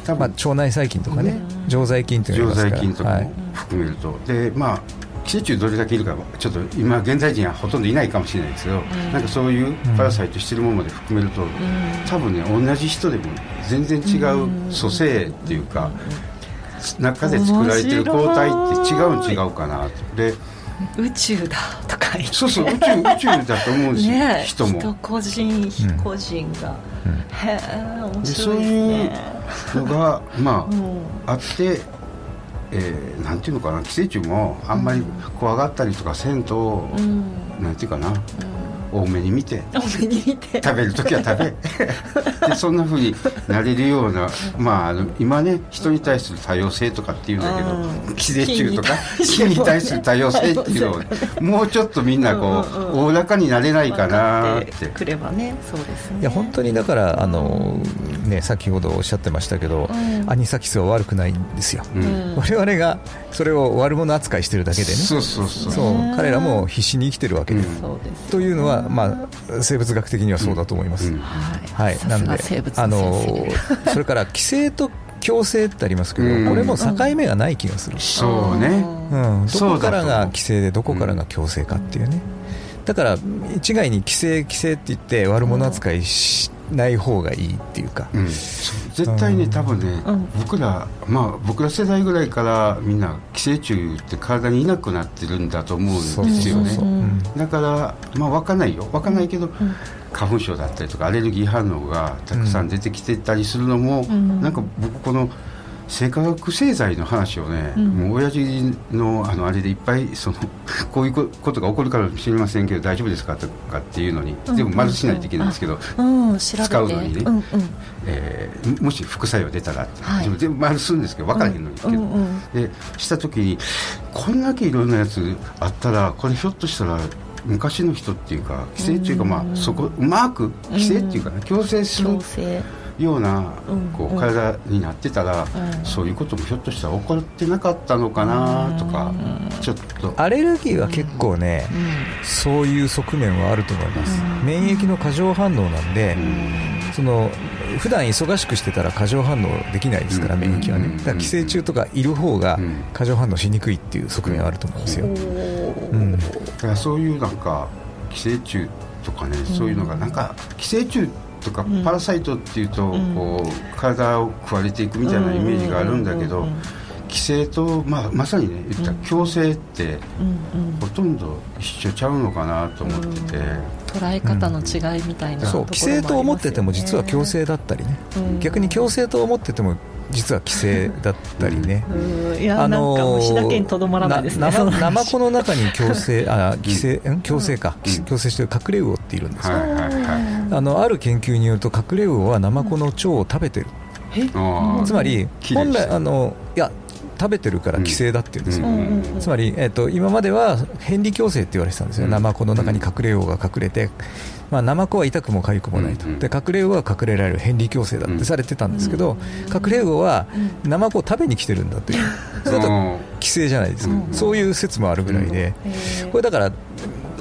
多まあ、分腸内細菌とかね常在菌っていうのから。在菌とかも含めると、でまあ寄生虫どれだけいるかちょっと今現在人はほとんどいないかもしれないですけど、なんかそういうパラサイトしてるものまで含めると、多分ね同じ人でも全然違う組成っていうか、中で作られてる抗体って違うん違うかなと。で宇宙だとか言って。そうそう宇宙宇宙だと思うんですよ、人も。人個人非個人が、へえ面で白いですそういうねのがまあ、あって、えーなんていうのかな寄生虫もあんまり怖がったりとかせんと、なんていうかな、多めに見て。お目に見て。食べる時は食べ。でそんなふうになれるような、まあ、あの今ね人に対する多様性とかっていうんだけど、寄生虫とか菌に対する多様性っていうのをもうちょっとみんなこうおおらかになれないかなって。くればねそうですね。いや本当にだからあの、ね、先ほどおっしゃってましたけど、アニサキスは悪くないんですよ、うん。我々がそれを悪者扱いしてるだけでね。そうそうそう。そう。彼らも必死に生きてるわけで、うん。そうですというのは、まあ、生物学的にはそうだと思います、うんはい、さすなんであのそれから規制と強制ってありますけど、うん。これも境目がない気がする、そうね。うん、どこからが規制でどこからが強制かっていう。ね、だから一概に規制規制って言って悪者扱いしない方がいいっていうか、うん、絶対ね、多分ね、うん。僕ら、まあ、僕ら世代ぐらいからみんな寄生虫って体にいなくなってるんだと思うんですよね。そうそうそう。うんだから、まあ、分かんないよ、分かんないけど、花粉症だったりとか、アレルギー反応がたくさん出てきてたりするのも、ん。なんか僕、この生化学製剤の話をね、うん。もう親父のあのあれでいっぱいその、こういうことが起こるかもしれませんけど、大丈夫ですかとかっていうのに、うん。でも丸しないといけないんですけど、うん。調べて。使うのにね。うんうん。えーもし副作用出たら、はい。全部丸するんですけど分からへんのに、けどうんうんでした時にこんだけいろんなやつあったらこれひょっとしたら昔の人っていうか規制っていうか、まあ、そこうまく規制っていうかね、強制する強制ようなうんこううん体になってたら、ん。そういうこともひょっとしたら起こってなかったのかなとか、ちょっと。アレルギーは結構ね、そういう側面はあると思います、免疫の過剰反応なんで、その普段忙しくしてたら過剰反応できないですから、うん。免疫はね、うん。だから寄生虫とかいる方がうん。過剰反応しにくいっていう側面はあると思うんですよ。うん。だからそういうなんか寄生虫とかね、そういうのがなんか寄生虫とかパラサイトっていうと、こう体を食われていくみたいなイメージがあるんだけど、寄生と、まあ、まさにね言ったら共生ってほとんど一緒ちゃうのかなと思ってて、捉え方の違いみたいなそう規制と思ってても実は強制だったりね、うん。逆に強制と思ってても実は規制だったりね、うん。いや、なんか虫だけにとどまらないですね。ナマコの中に強制あ規制ん？強制か、うん。強制してる隠れ魚っているんですよ、はいはいはいあのある研究によると隠れ魚はナマコの腸を食べてる、つまり本来あのいや食べてるから規制だって言うんですよ、うん。うん。つまり、えっと今までは変離矯正って言われてたんですよ、うん。ナマコの中に隠れ魚が隠れて、まあ、ナマコは痛くも痒くもないと、うん。で隠れ魚は隠れられる変離矯正だってされてたんですけど、隠れ魚はナマコを食べに来てるんだという、それだとうん。規制じゃないですか、そういう説もあるぐらいで、これだから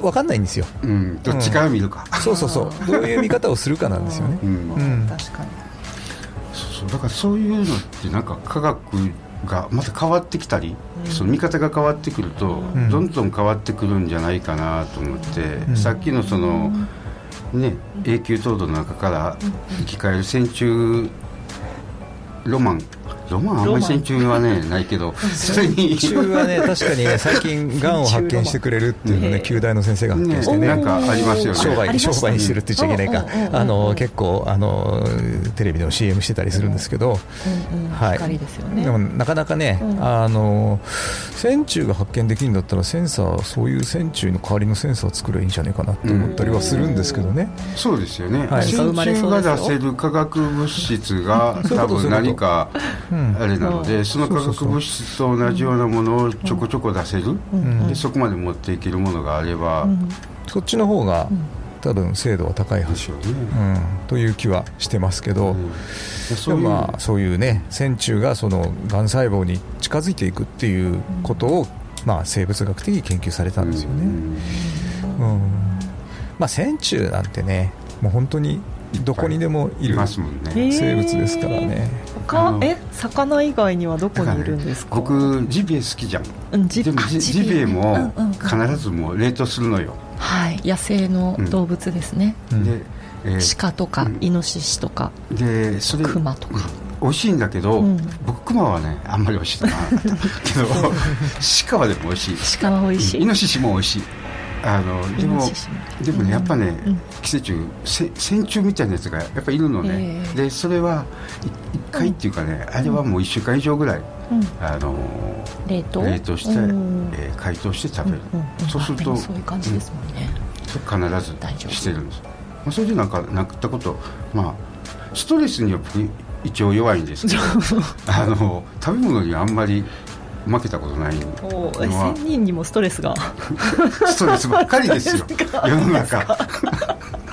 分かんないんですよ、うん、どっちから見るか、そうそうそう、どういう見方をするかなんですよね。うん。うん。確かに。そうそう。だからそういうのってなんか科学がまた変わってきたり、その見方が変わってくると、ん。どんどん変わってくるんじゃないかなと思って、ん。さっきのその、ね永久凍土の中から生き返る線虫ロマンロマンあんまり線虫はねないけどそれに。中はね、確かにね、最近、がんを発見してくれるっていうのね、旧大の先生が発見してね、ね。なんかありますよね。商売商売にしてるって言っちゃいけないか。あの結構あのテレビでも CM してたりするんですけど、はい。光でもなかなかね、あの線虫が発見できるんだったらセンサーそういう線虫の代わりのセンサー作ればいいんじゃないかなって思ったりはするんですけどね、そうですよね、はい。線虫が出せる。化学物質が 多分何かうんあれなので、その化学物質と同じようなものをちょこちょこ出せる、ん。でそこまで持っていけるものがあれば、そっちの方が多分精度は高いはず、でしょうね。うん、という気はしてますけど、うん。そういうもまあそういうね線虫がそのがん細胞に近づいていくっていうことを、まあ、生物学的に研究されたんですよね、うん。うん。まあ、線虫なんてねもう本当にどこにでもいるいますもんへね。ー。生物ですからね、他あのえ魚以外にはどこにいるんですか？僕ジビエ好きじゃん。うんジでもジビエ。も必ずもう冷凍するのよ。はい。野生の動物ですね、うん。で、えー鹿とかうん。イノシシとかでそれクマとか。美味しいんだけど、うん。僕クマはねあんまり美味しいと思わなかったけど 鹿はでも美味しい。鹿は美味しい。イノシシも美味しい。あのでもでもねやっぱね、うん。寄生虫せ線虫みたいなやつがやっぱいるのね、ええでそれはい一回っていうかね、あれはもう1週間以上ぐらい、うん。あの冷凍？冷凍して、うん。えー解凍して食べる、そうするとそういう感じですもん必ずしてるんです、まあ、それでなんかなったことまあストレスには僕一応弱いんですけど あの食べ物にはあんまり負けたことないおーえのは。1000人にもストレスが。ストレスばっかりですよ。世の中。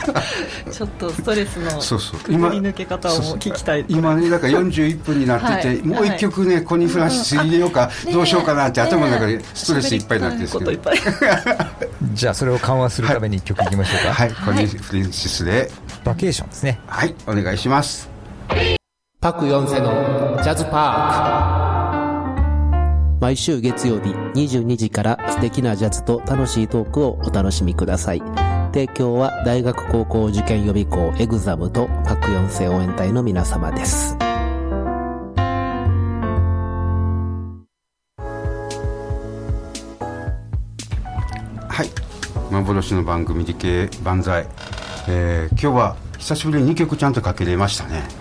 ちょっとストレスのそうそう。くぐり抜け方を聞きたい。今ねだから41分になってて、はい。もう一曲ね、コニー・フランシス入れようか、どうしようかなって頭の中でストレスいっぱいになってるんですけど、喋りたいこといっぱいじゃあそれを緩和するために一曲いきましょうか、はい、コニー・フランシスで、バケーションですね。はい、お願いします。パク・ヨンセのジャズパーク毎週月曜日22時から素敵なジャズと楽しいトークをお楽しみください。提供は大学高校受験予備校エグザムとパク・ヨンセ応援隊の皆様です。はい、幻の番組理系万歳、えー、今日は久しぶりに2曲ちゃんとかけれましたね。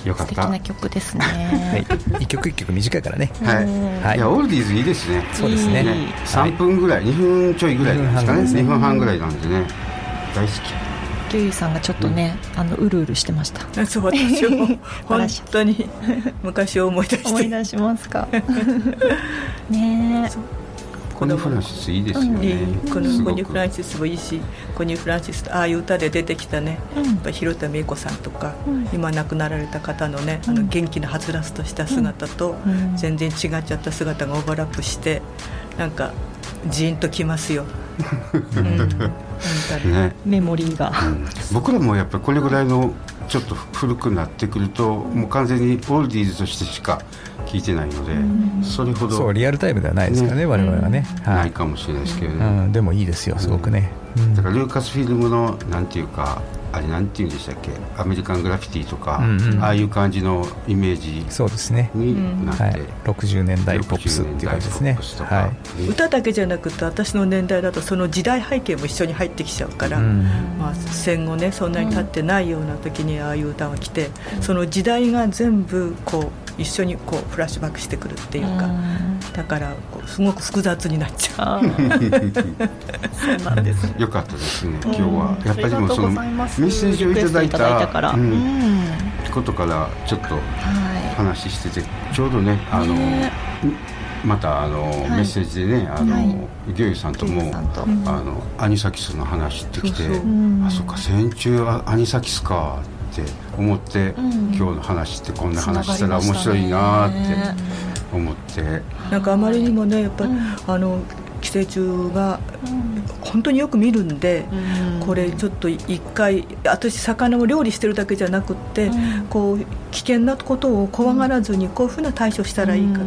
はいよかった。素敵な曲です はねい、一曲一曲短いからね。はい、はい。いやオールディーズいいですね。そうですね。いい。ね、3分ぐらい、2分ちょいぐらいですかね、2 2分半分半ぐらいなんでね、大好き。リュウユさんがちょっとね、あのうるうるしてました。そう私も 本話当に。昔を思い出して。思い出しますか？ねえコニー・フランシスいいですよいねい。このコニー・フランシスもいいしコニー・フランシスとああいう歌で出てきたね、うん。やっぱ広田美恵子さんとか、うん。今亡くなられた方のね、あの元気なはつらつとした姿と、うん。全然違っちゃった姿がオーバーラップしてなんかジーンときますよ。ね、メモリーが、僕らもやっぱりこれぐらいのちょっと古くなってくるともう完全にオールディーズとしてしか聞いてないので、それほどそうリアルタイムではないですからねね我々はね、はないいかもしれないですけどね、うん、でもいいですよすごくね、うん。だからルーカスフィルムのなんていうかあれなんていうんでしたっけ？アメリカングラフィティとか、うんうん。ああいう感じのイメージそうですね、になって、はい、60年代ポップスっていう感じですね。60年代ポップスとか。はい。ね歌だけじゃなくて私の年代だとその時代背景も一緒に入ってきちゃうから、うん。まあ、戦後ねそんなに経ってないような時にああいう歌が来てその時代が全部こう一緒にこうフラッシュバックしてくるっていうかだからこうすごく複雑になっちゃう。うなんですねよかったですね今日は、うんやっぱりでもそのメッセージをいただいただいたたから、ううん。んことからちょっとは話しててちょうどねあの、ねまたあの、い。メッセージでねあの、はい。ギョユさんとい、もあのアニサキスの話ってきてそうそう。うん。あそっか戦中はアニサキスかって思って、うん。今日の話ってこんな話したら面白いなって思って、なんかあまりにもねやっぱり、うん。あの寄生虫が本当によく見るんで、うん。これちょっと一回私魚を料理してるだけじゃなくって、うん。こう危険なことを怖がらずにこういうふうな対処したらいいかと、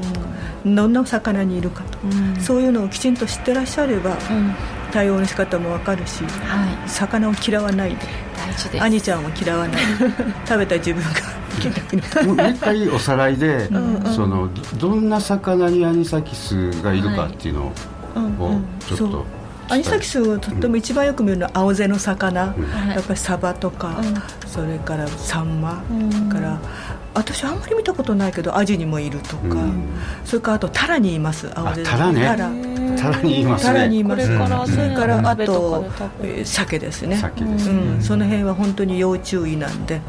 どんな魚にいるかと、うん。そういうのをきちんと知ってらっしゃればうん。対応の仕方もわかるしはい。魚を嫌わないで兄ちゃんを嫌わない。食べた自分が。もう一回おさらいでんうん。そのどどんな魚にアニサキスがいるかっていうのをちょっとう。アニサキスをとっても一番よく見るのは青背の魚、うん。はい。やっぱりサバとか、うん。それからサンマ、うん。から私あんまり見たことないけどアジにもいるとか、うん。それからあとタラにいます。青背のタラねタラタラにいますね。タラにいますこれからね。それからあ鍋と鮭ですね。鮭ですうね、ん、その辺は本当に要注意なんで、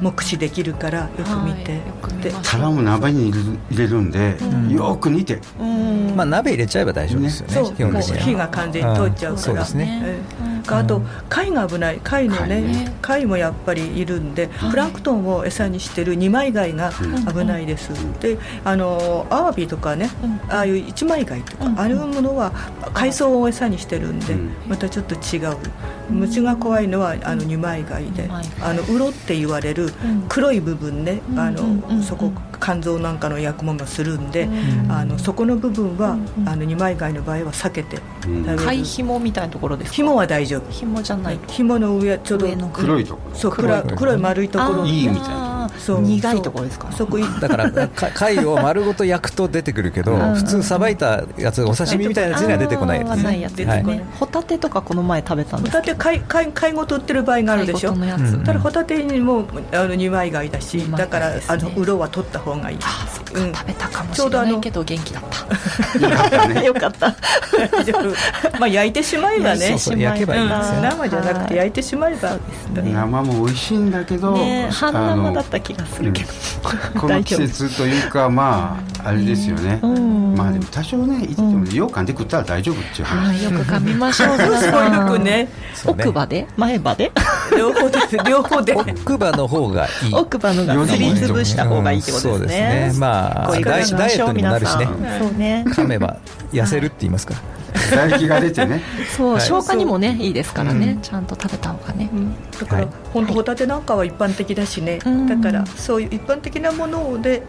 目視できるからよく見て、はいよく見でタラも鍋に入れる入れるん。で、よく煮て。うん。まあ鍋入れちゃえば大丈夫ですよねそう。火が完全に通っちゃうから。ん。そうですねええあと貝が危ない貝のね貝ね。貝もやっぱりいるんで、プランクトンを餌にしてる二枚貝が危ないです、であのアワビとかね、ああいう一枚貝とか、ああいうものは海藻を餌にしてるんで、うん。またちょっと違う。虫が怖いのはあの二枚貝で、あのウロって言われる黒い部分ね、あのそこ肝臓なんかの役目もするんで、うん。あのそこの部分は、うん。あの二枚貝の場合は避けてうん食べる、貝紐みたいなところですか？紐は大丈夫紐じゃない紐の上ちょうど。黒いとこ。そう黒い丸いところ。いいみたいな苦いところですか？そこい だからか貝を丸ごと焼くと出てくるけどうん。普通さばいたやつお刺身みたいなやつには出てこないやつホタテとかこの前食べたんですホタテ貝貝貝ごと売ってる場合があるでしょ？貝ごとのやつ。うん。ただホタテにもあの二枚貝だし二枚だからあのウロは取った方がいい。あそっか、うん。食べたかもしちょうどあのれないけど元気だった。よかったまあ焼いてしまえばね。そうそう焼けばいいんですよ。うん。生じゃなくて焼いてしまえば。ね。生も美味しいんだけど、ね半生だのったら気がするけど、この季節というかまああれですよね、まあでも多少ねいても羊羹で食ったら大丈夫っていう話、よく噛みましょう。皆さんよくね。奥歯で？前歯で？両方で両方で。奥歯の方がいい。奥歯のがす。りつぶした方がいいってことですね、そうですね。まあダイダイエットにもなるしね。そうね。噛めば痩せるって言いますか唾液が出てね。そう、消化にもねいいですからね、ちゃんと食べた方がね、だから、本当ホタテなんかは一般的だしね、だからそういう一般的なもので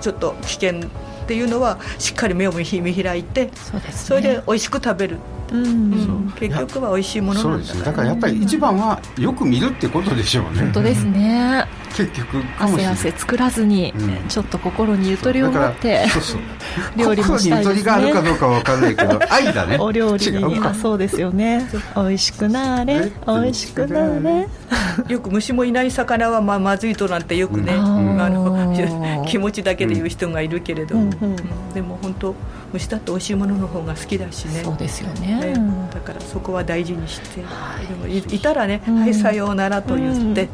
ちょっと危険っていうのはしっかり目を見開いてそうです、それで美味しく食べる。うん。結局は美味しいものそうですねだからやっぱり一番はよく見るってことでしょうね。本当ですね結局汗汗作らずに、ちょっと心にゆとりを持ってそうそう。料理もしたいですね。心にゆとりがあるかどうかわかんないけど 愛だね。お料理にあそうですよね。美味しくなれ。美味しくなれ。よく虫もいない魚はまあまずいとなんてよくね、あの気持ちだけで言う人がいるけれど、でも本当虫だと美味しいものの方が好きだしね。そうですよね、ね、だからそこは大事にして、はい、でもいいたらね「はいさようなら」と言って、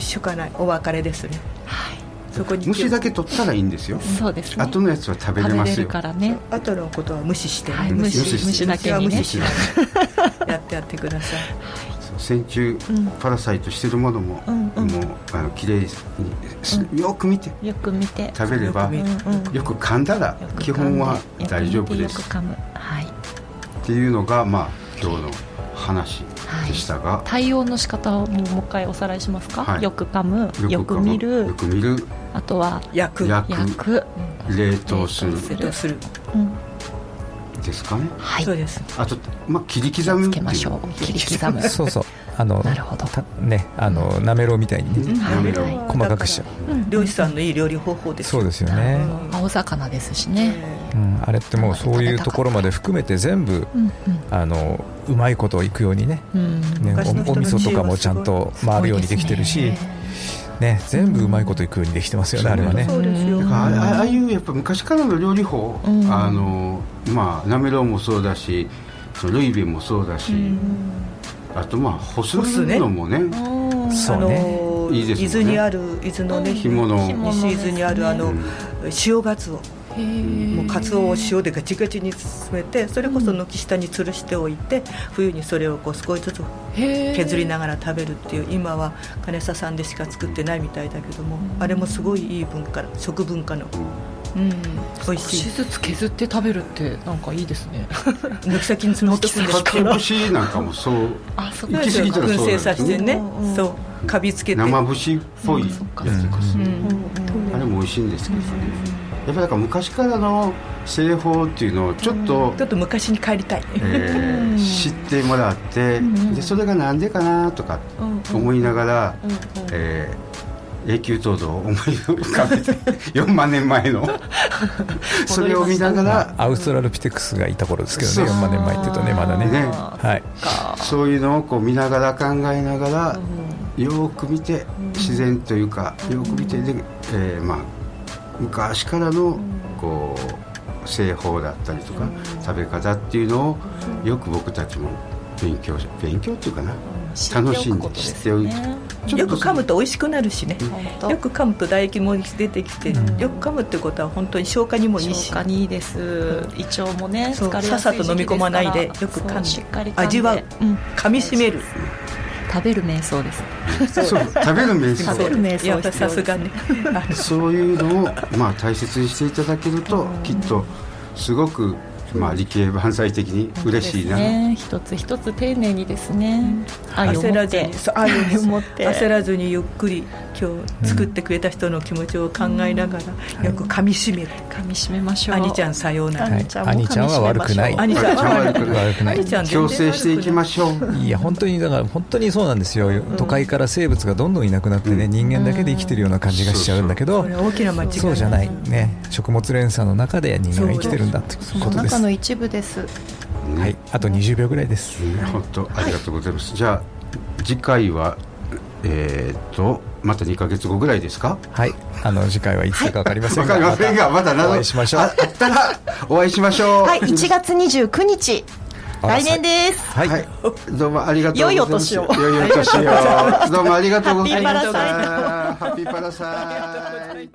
しょかないお別れですね。はい。そこに虫だけ取ったらいいんですよ。そうです、ね。後のやつは食べれますよ。からね。後のことは無視して、はい、無視。虫だけに、ね、無視やってやってください。線虫パラサイトしてるものも、うん、もうあの綺麗に、よく見て。よく見て。食べれば、よく噛んだら基本は大丈夫です。はい。っていうのがまあ今日の話でしたが、はい、対応の仕方をもう一回おさらいしますか、はい、よく噛むよく見るよく見る。あとは焼く。焼く。冷凍する。冷凍する、うん。ですかね？はい。そうです。あとまあ切り刻むつけましょう。切り刻む。そうそう。あのなるほど。ねあのなめろうみたいにね、なめろう。細かくしちゃう。漁師さんのいい料理方法です。そうですよね。青魚ですしね。うん、あれってもうそういうところまで含めて全部あのうまいこといくようにね。ねお味噌とかもちゃんと回るようにできてるし。ね、全部うまいこといくようにできてますよね、あれはね。そうですよ。ああいうやっぱ昔からの料理法、うん、あのまあなめろうもそうだしルイベもそうだし、うん、あとまあ干すのもね。そうね。いいね。伊豆にある伊豆のね干物。西伊豆にあるあの、塩ガツオもうかつおを塩でガチガチに詰めてそれこそ軒下に吊るしておいて冬にそれをこう少しずつ削りながら食べるっていう今は金佐さんでしか作ってないみたいだけどもあれもすごいいい文化食文化の。うん、美味しい。少しずつ削って食べるってなんかいいですね。軒先に詰めておくんですか節なんかもそうあそう行き過ぎたらそう燻製させてね、そうカビつけて生節っぽいやつです、あれも美味しいんですけどね、やっぱりだから昔からの製法っていうのをちょっと、ちょっと昔に帰りたい、えー、知ってもらって、でそれがなんでかなとか思いながら、うんえー、永久凍土を思い浮かべて 4万年前の。それを見ながらアウストラルピテクスがいた頃ですけどね4万年前っていうとねまだね。ね、はい、そういうのをこう見ながら考えながら、よく見て自然というかよく見てで、えー、まあ昔からのこう製法だったりとか食べ方っていうのをよく僕たちも勉強勉強っていうかな。楽しんで知っておいて。よく噛むと美味しくなるしね、よく噛むと唾液も出てきて、よく噛むってことは本当に消化にもいいし。消化にいいです。胃腸もねさっさと飲み込まないでよく噛んで。味わう、噛みしめる食べる瞑想です。そう。食べる瞑想。食べる瞑想さすがね。そういうのをまあ大切にしていただけるときっとすごくまあ、理系万歳的に嬉しいな、ね、一つ一つ丁寧にですね、焦らずに愛を持って。焦らずに ゆっくり今日作ってくれた人の気持ちを考えながら、よく噛みしめて噛みしめましょう。兄ちゃんさようなら、兄ちゃんは悪くない。兄ちゃんは悪くない。強制していきましょう。いや本当にだから本当にそうなんですよ、都会から生物がどんどんいなくなってね、人間だけで生きてるような感じがしちゃうんだけど、大きな間違いそうじゃない。ね。食物連鎖の中で人間が生きてるんだということですの一部です。はい。あと20秒ぐらいです。本当ありがとうございます、じゃあ次回はえっとまた2か月後ぐらいですか？はい。あの次回はいつか分かりませんが、はい、分かりませんがまたお会いしましょう。あったらお会いしましょう。はい1月29日。来年です。はい、はい、どうもありがとうございます。良いお年を。良いお年を。どうもありがとうございました。ハハッピーパラサイ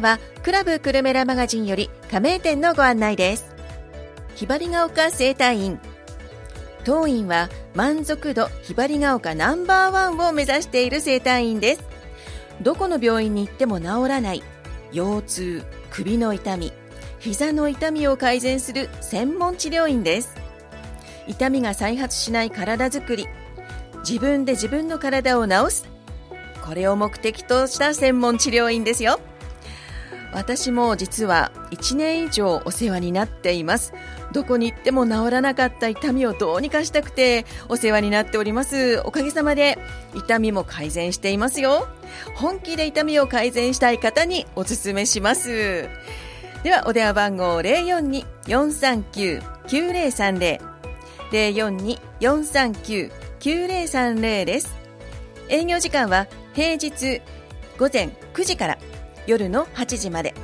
からはクラブクルメラマガジンより加盟店のご案内です。ひばりが丘生態院。当院は満足度ひばりが丘ナンバーワンを目指している生態院です。どこの病院に行っても治らない。腰痛首の痛み膝の痛みを改善する専門治療院です。痛みが再発しない体づくり。自分で自分の体を治す。これを目的とした専門治療院ですよ。私も実は1年以上お世話になっています。どこに行っても治らなかった痛みをどうにかしたくてお世話になっております。おかげさまで痛みも改善していますよ。本気で痛みを改善したい方におすすめします。ではお電話番号042-439-9030 042-439-9030です。営業時間は平日午前9時から。夜の8時まで。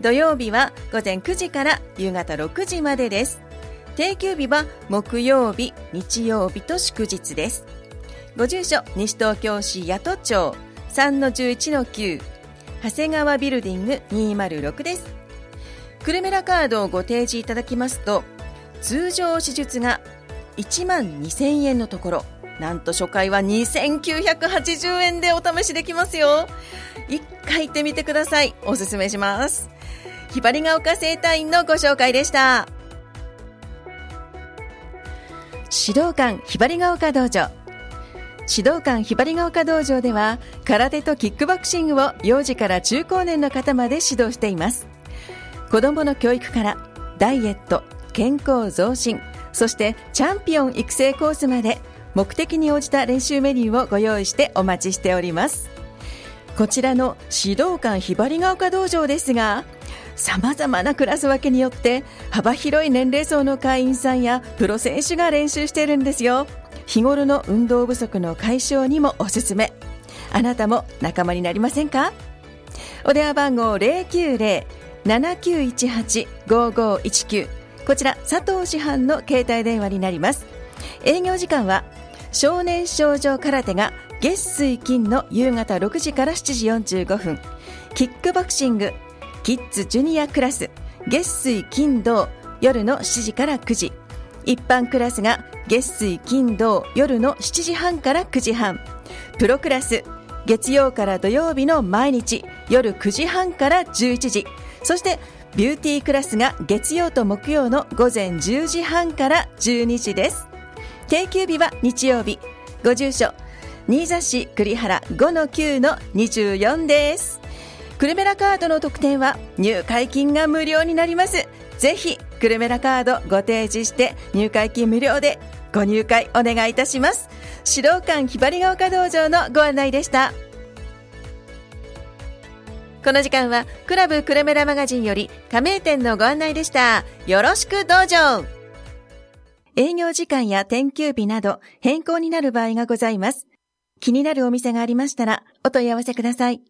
土曜日は午前9時から夕方6時までです。定休日は木曜日日曜日と祝日です。ご住所西東京市八戸町3-11-9長谷川ビルディング206です。クルメラカードをご提示いただきますと通常手術が1万2000円のところ。なんと初回は2980円でお試しできますよ。一回行ってみてください。おすすめします。ひばりが丘生態院のご紹介でした。指導官ひばりが丘道場。指導官ひばりが丘道場では空手とキックボクシングを幼児から中高年の方まで指導しています。子どもの教育からダイエット健康増進そしてチャンピオン育成コースまで目的に応じた練習メニューをご用意してお待ちしております。こちらの指導官ひばりが丘道場ですが様々なクラス分けによって幅広い年齢層の会員さんやプロ選手が練習しているんですよ。日頃の運動不足の解消にもおすすめ。あなたも仲間になりませんか？お電話番号090-7918-5519こちら佐藤市販の携帯電話になります。営業時間は少年少女空手が月水金の夕方6時から7時45分。キックボクシングキッズジュニアクラス月水金土夜の7時から9時。一般クラスが月水金土夜の7時半から9時半。プロクラス月曜から土曜日の毎日夜9時半から11時。そしてビューティークラスが月曜と木曜の午前10時半から12時です。定休日は日曜日。ご住所新座市栗原5-9の24です。クルメラカードの特典は入会金が無料になります。ぜひクルメラカードご提示して入会金無料でご入会お願いいたします。指導官ひばりが丘道場のご案内でした。この時間はクラブクルメラマガジンより加盟店のご案内でした。よろしく道場営業時間や転休日など変更になる場合がございます。気になるお店がありましたらお問い合わせください。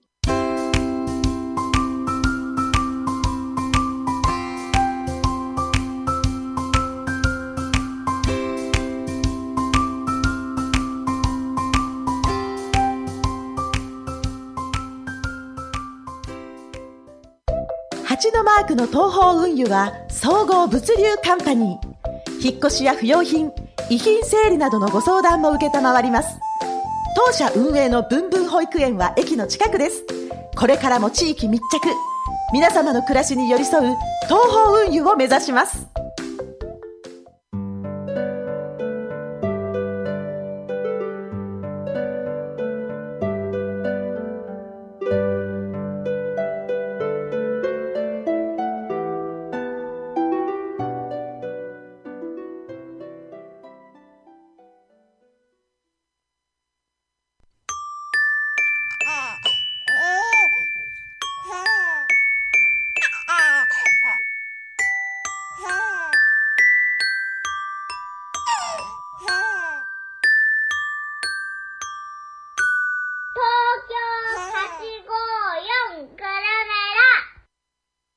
八のマークの東方運輸は総合物流カンパニー。引っ越しや不要品、遺品整理などのご相談も承ります。当社運営のぶんぶん保育園は駅の近くです。これからも地域密着。皆様の暮らしに寄り添う東方運輸を目指します。